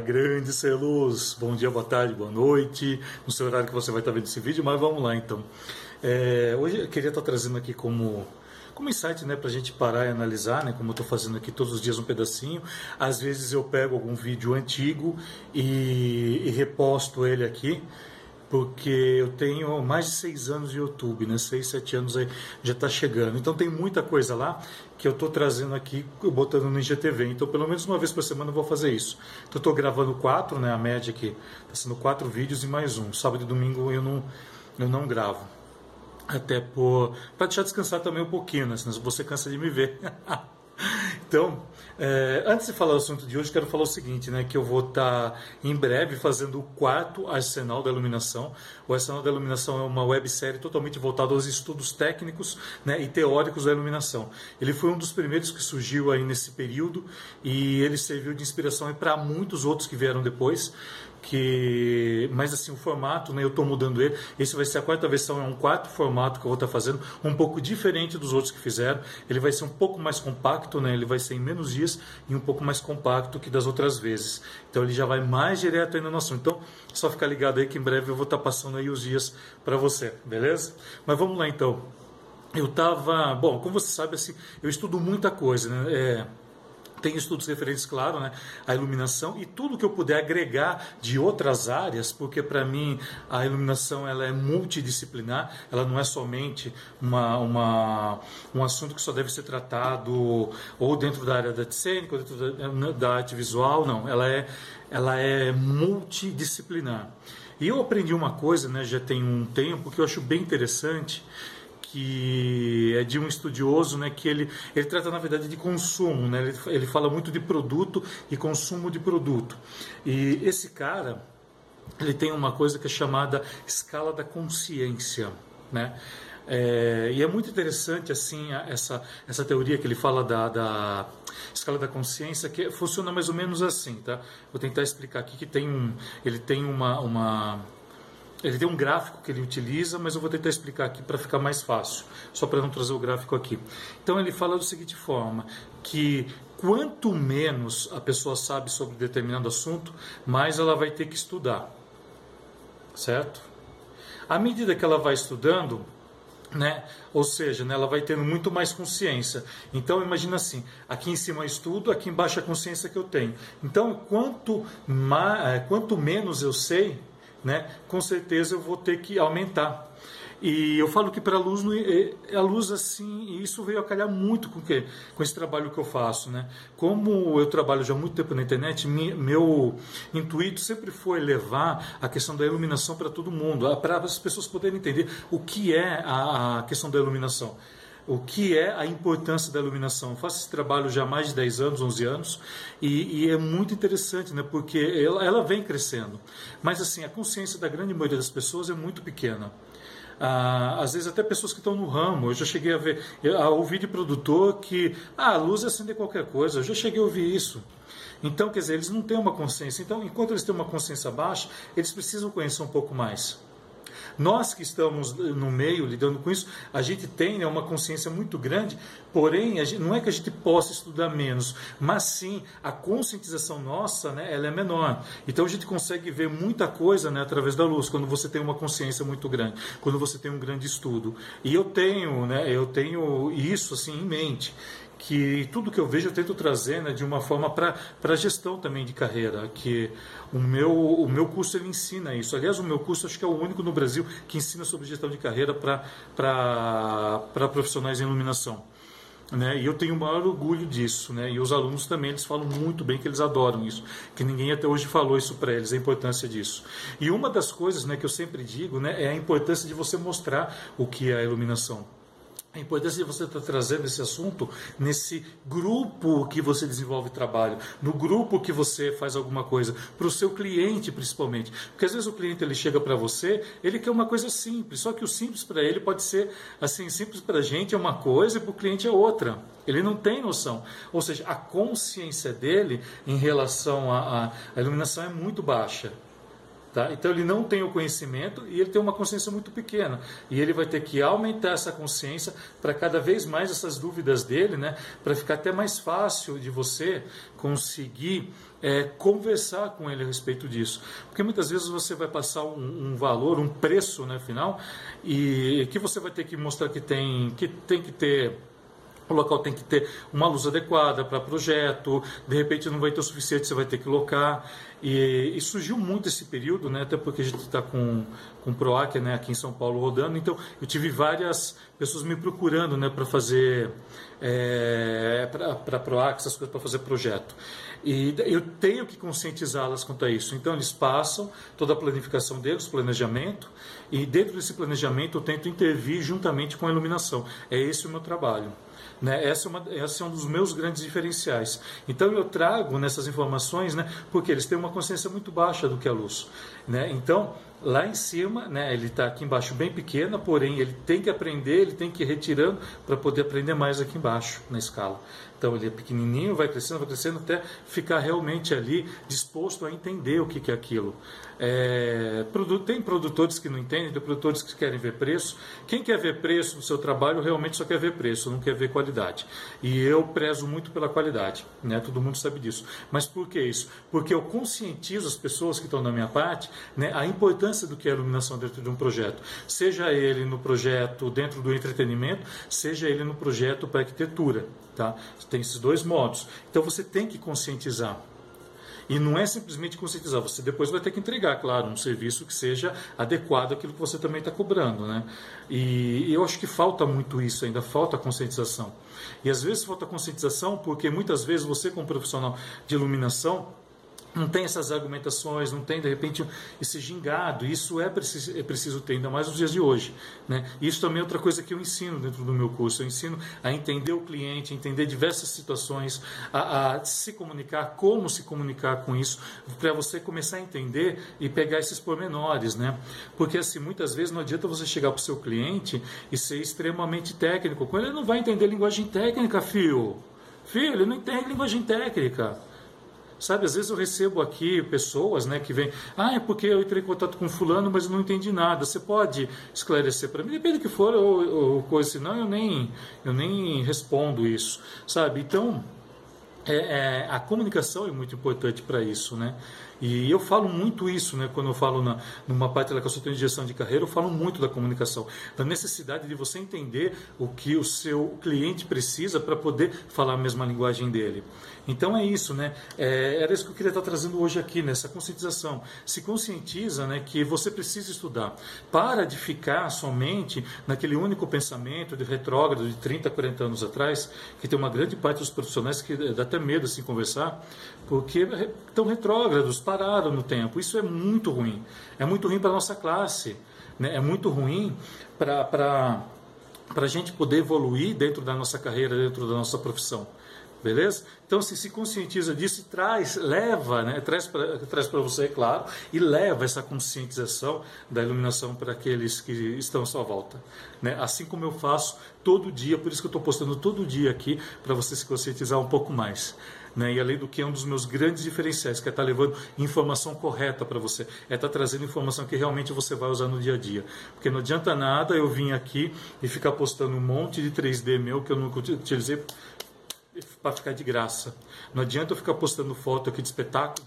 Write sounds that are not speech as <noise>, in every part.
Grande Celuz! Bom dia, boa tarde, boa noite, no seu horário que você vai estar vendo esse vídeo, mas vamos lá então. É, hoje eu queria estar trazendo aqui como, como insight né, para a gente parar e analisar, né, como eu estou fazendo aqui todos os dias um pedacinho. Às vezes eu pego algum vídeo antigo e, e reposto ele aqui porque eu tenho mais de seis anos de YouTube, né? Seis, sete anos aí já está chegando. Então tem muita coisa lá que eu estou trazendo aqui, botando no IGTV. Então pelo menos uma vez por semana eu vou fazer isso. Então estou gravando quatro, né? A média aqui está sendo quatro vídeos e mais um. Sábado e domingo eu não, eu não gravo. Até para deixar descansar também um pouquinho, né? Senão você cansa de me ver. <laughs> Então, é, antes de falar o assunto de hoje, quero falar o seguinte, né, que eu vou estar tá, em breve fazendo o quarto Arsenal da Iluminação. O Arsenal da Iluminação é uma websérie totalmente voltada aos estudos técnicos né, e teóricos da iluminação. Ele foi um dos primeiros que surgiu aí nesse período e ele serviu de inspiração para muitos outros que vieram depois que mas assim o formato né eu estou mudando ele esse vai ser a quarta versão é um quarto formato que eu vou estar tá fazendo um pouco diferente dos outros que fizeram ele vai ser um pouco mais compacto né ele vai ser em menos dias e um pouco mais compacto que das outras vezes. Então ele já vai mais direto aí no nosso então só ficar ligado aí que em breve eu vou estar tá passando aí os dias para você beleza? Mas vamos lá então. Eu estava bom como você sabe assim eu estudo muita coisa né? É, tem estudos referentes, claro, né, à iluminação e tudo que eu puder agregar de outras áreas, porque para mim a iluminação ela é multidisciplinar, ela não é somente uma, uma, um assunto que só deve ser tratado ou dentro da área da cênica, ou dentro da, né, da arte visual, não, ela é, ela é multidisciplinar. E eu aprendi uma coisa, né, já tem um tempo, que eu acho bem interessante, que é de um estudioso, né, que ele, ele trata na verdade de consumo, né, ele, ele fala muito de produto e consumo de produto. E esse cara, ele tem uma coisa que é chamada escala da consciência, né? É, e é muito interessante assim essa, essa teoria que ele fala da, da escala da consciência que funciona mais ou menos assim, tá? Vou tentar explicar aqui que tem um, ele tem uma, uma ele tem um gráfico que ele utiliza, mas eu vou tentar explicar aqui para ficar mais fácil, só para não trazer o gráfico aqui. Então ele fala da seguinte forma, que quanto menos a pessoa sabe sobre determinado assunto, mais ela vai ter que estudar. Certo? À medida que ela vai estudando, né? Ou seja, né, ela vai tendo muito mais consciência. Então imagina assim, aqui em cima eu estudo, aqui embaixo a consciência que eu tenho. Então quanto, mais, eh, quanto menos eu sei, né, com certeza eu vou ter que aumentar. E eu falo que para a luz, a luz assim, isso veio a calhar muito com, que, com esse trabalho que eu faço. Né? Como eu trabalho já há muito tempo na internet, meu intuito sempre foi levar a questão da iluminação para todo mundo, para as pessoas poderem entender o que é a, a questão da iluminação o que é a importância da iluminação. Eu faço esse trabalho já há mais de 10 anos, 11 anos, e, e é muito interessante, né, porque ela, ela, vem crescendo. Mas assim, a consciência da grande maioria das pessoas é muito pequena. Ah, às vezes até pessoas que estão no ramo, eu já cheguei a ver, a ouvir de produtor que ah, a luz é acender qualquer coisa, eu já cheguei a ouvir isso. Então, quer dizer, eles não têm uma consciência. Então, enquanto eles têm uma consciência baixa, eles precisam conhecer um pouco mais. Nós que estamos no meio lidando com isso, a gente tem né, uma consciência muito grande, porém, gente, não é que a gente possa estudar menos, mas sim a conscientização nossa né, ela é menor. Então a gente consegue ver muita coisa né, através da luz, quando você tem uma consciência muito grande, quando você tem um grande estudo. E eu tenho, né, eu tenho isso assim em mente que tudo que eu vejo eu tento trazer né, de uma forma para a gestão também de carreira, que o meu, o meu curso ele ensina isso. Aliás, o meu curso acho que é o único no Brasil que ensina sobre gestão de carreira para profissionais em iluminação. Né? E eu tenho o maior orgulho disso, né? E os alunos também eles falam muito bem que eles adoram isso, que ninguém até hoje falou isso para eles, a importância disso. E uma das coisas, né, que eu sempre digo, né, é a importância de você mostrar o que é a iluminação a importância de você estar trazendo esse assunto nesse grupo que você desenvolve trabalho, no grupo que você faz alguma coisa, para o seu cliente principalmente. Porque às vezes o cliente ele chega para você, ele quer uma coisa simples, só que o simples para ele pode ser assim, simples para a gente é uma coisa e para o cliente é outra. Ele não tem noção. Ou seja, a consciência dele em relação à iluminação é muito baixa. Tá? Então ele não tem o conhecimento e ele tem uma consciência muito pequena. E ele vai ter que aumentar essa consciência para cada vez mais essas dúvidas dele, né? para ficar até mais fácil de você conseguir é, conversar com ele a respeito disso. Porque muitas vezes você vai passar um, um, valor, um preço né, final, e que você vai ter que mostrar que tem que, tem que ter o local tem que ter uma luz adequada para projeto, de repente não vai ter o suficiente, você vai ter que locar. E, e surgiu muito esse período, né, até porque a gente está com, com PROAC né, aqui em São Paulo rodando, então eu tive várias pessoas me procurando né, para fazer é, para PROAC, essas coisas, para fazer projeto. E eu tenho que conscientizá-las quanto a isso. Então eles passam toda a planificação deles, planejamento, e dentro desse planejamento eu tento intervir juntamente com a iluminação. É esse o meu trabalho. Né? Essa, é uma, esse é um dos meus grandes diferenciais. Então eu trago nessas informações, né, porque eles têm uma consciência muito baixa do que é a luz. Né? Então, lá em cima, né, ele está aqui embaixo bem pequena, porém ele tem que aprender, ele tem que ir retirando para poder aprender mais aqui embaixo na escala. Então ele é pequenininho, vai crescendo, vai crescendo até ficar realmente ali disposto a entender o que, que é aquilo. É, tem produtores que não entendem, tem produtores que querem ver preço. Quem quer ver preço no seu trabalho realmente só quer ver preço, não quer ver qualidade. E eu prezo muito pela qualidade, né? todo mundo sabe disso. Mas por que isso? Porque eu conscientizo as pessoas que estão na minha parte né, a importância do que é iluminação dentro de um projeto. Seja ele no projeto dentro do entretenimento, seja ele no projeto para arquitetura. Tá? Tem esses dois modos. Então você tem que conscientizar. E não é simplesmente conscientizar, você depois vai ter que entregar, claro, um serviço que seja adequado àquilo que você também está cobrando. Né? E eu acho que falta muito isso ainda, falta conscientização. E às vezes falta conscientização porque muitas vezes você, como profissional de iluminação, não tem essas argumentações, não tem de repente esse gingado. Isso é preciso, é preciso ter, ainda mais nos dias de hoje. Né? Isso também é outra coisa que eu ensino dentro do meu curso. Eu ensino a entender o cliente, a entender diversas situações, a, a se comunicar, como se comunicar com isso, para você começar a entender e pegar esses pormenores. Né? Porque assim, muitas vezes não adianta você chegar para o seu cliente e ser extremamente técnico. Ele não vai entender linguagem técnica, filho. Filho, ele não entende linguagem técnica. Sabe, às vezes eu recebo aqui pessoas né, que vêm, ah, é porque eu entrei em contato com fulano, mas não entendi nada. Você pode esclarecer para mim? Depende do que for, ou, ou coisa assim, não, eu nem, eu nem respondo isso. Sabe? Então, é, é, a comunicação é muito importante para isso, né? E eu falo muito isso, né? Quando eu falo na, numa parte da consultoria de gestão de carreira, eu falo muito da comunicação, da necessidade de você entender o que o seu cliente precisa para poder falar a mesma linguagem dele. Então é isso, né? É, era isso que eu queria estar trazendo hoje aqui, nessa conscientização. Se conscientiza, né, que você precisa estudar. Para de ficar somente naquele único pensamento de retrógrado de 30, 40 anos atrás, que tem uma grande parte dos profissionais que dá até medo assim conversar, porque estão retrógrados, pararam no tempo. Isso é muito ruim. É muito ruim para a nossa classe. Né? É muito ruim para a gente poder evoluir dentro da nossa carreira, dentro da nossa profissão. Beleza? Então, se se conscientiza disso traz, leva, né? traz para traz você, é claro, e leva essa conscientização da iluminação para aqueles que estão à sua volta. Né? Assim como eu faço todo dia, por isso que eu estou postando todo dia aqui, para você se conscientizar um pouco mais. Né? E além do que é um dos meus grandes diferenciais, que é estar tá levando informação correta para você, é estar tá trazendo informação que realmente você vai usar no dia a dia. Porque não adianta nada eu vir aqui e ficar postando um monte de 3D meu que eu nunca utilizei para ficar de graça. Não adianta eu ficar postando foto aqui de espetáculo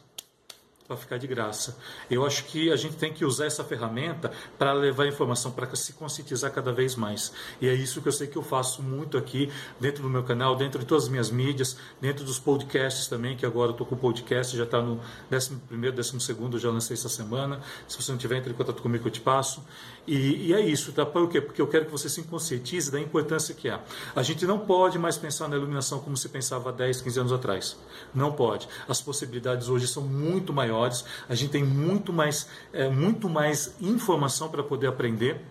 para ficar de graça. Eu acho que a gente tem que usar essa ferramenta para levar informação, para se conscientizar cada vez mais. E é isso que eu sei que eu faço muito aqui dentro do meu canal, dentro de todas as minhas mídias, dentro dos podcasts também, que agora eu estou com o podcast, já está no 11 primeiro, 12 segundo, já lancei essa semana. Se você não tiver, entre em contato comigo que eu te passo. E, e é isso, tá? Por quê? Porque eu quero que você se conscientize da importância que há. A gente não pode mais pensar na iluminação como se pensava há 10, 15 anos atrás. Não pode. As possibilidades hoje são muito maiores, a gente tem muito mais, é, muito mais informação para poder aprender.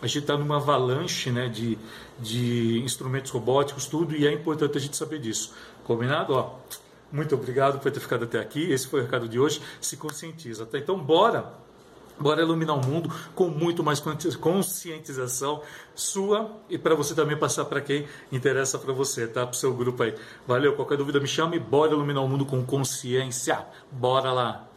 A gente está numa avalanche né, de, de instrumentos robóticos, tudo, e é importante a gente saber disso. Combinado? Ó, muito obrigado por ter ficado até aqui. Esse foi o recado de hoje. Se conscientiza. Tá? Então, bora! Bora iluminar o mundo com muito mais conscientização sua e para você também passar para quem interessa para você, tá? Para o seu grupo aí. Valeu, qualquer dúvida me chame, bora iluminar o mundo com consciência. Bora lá!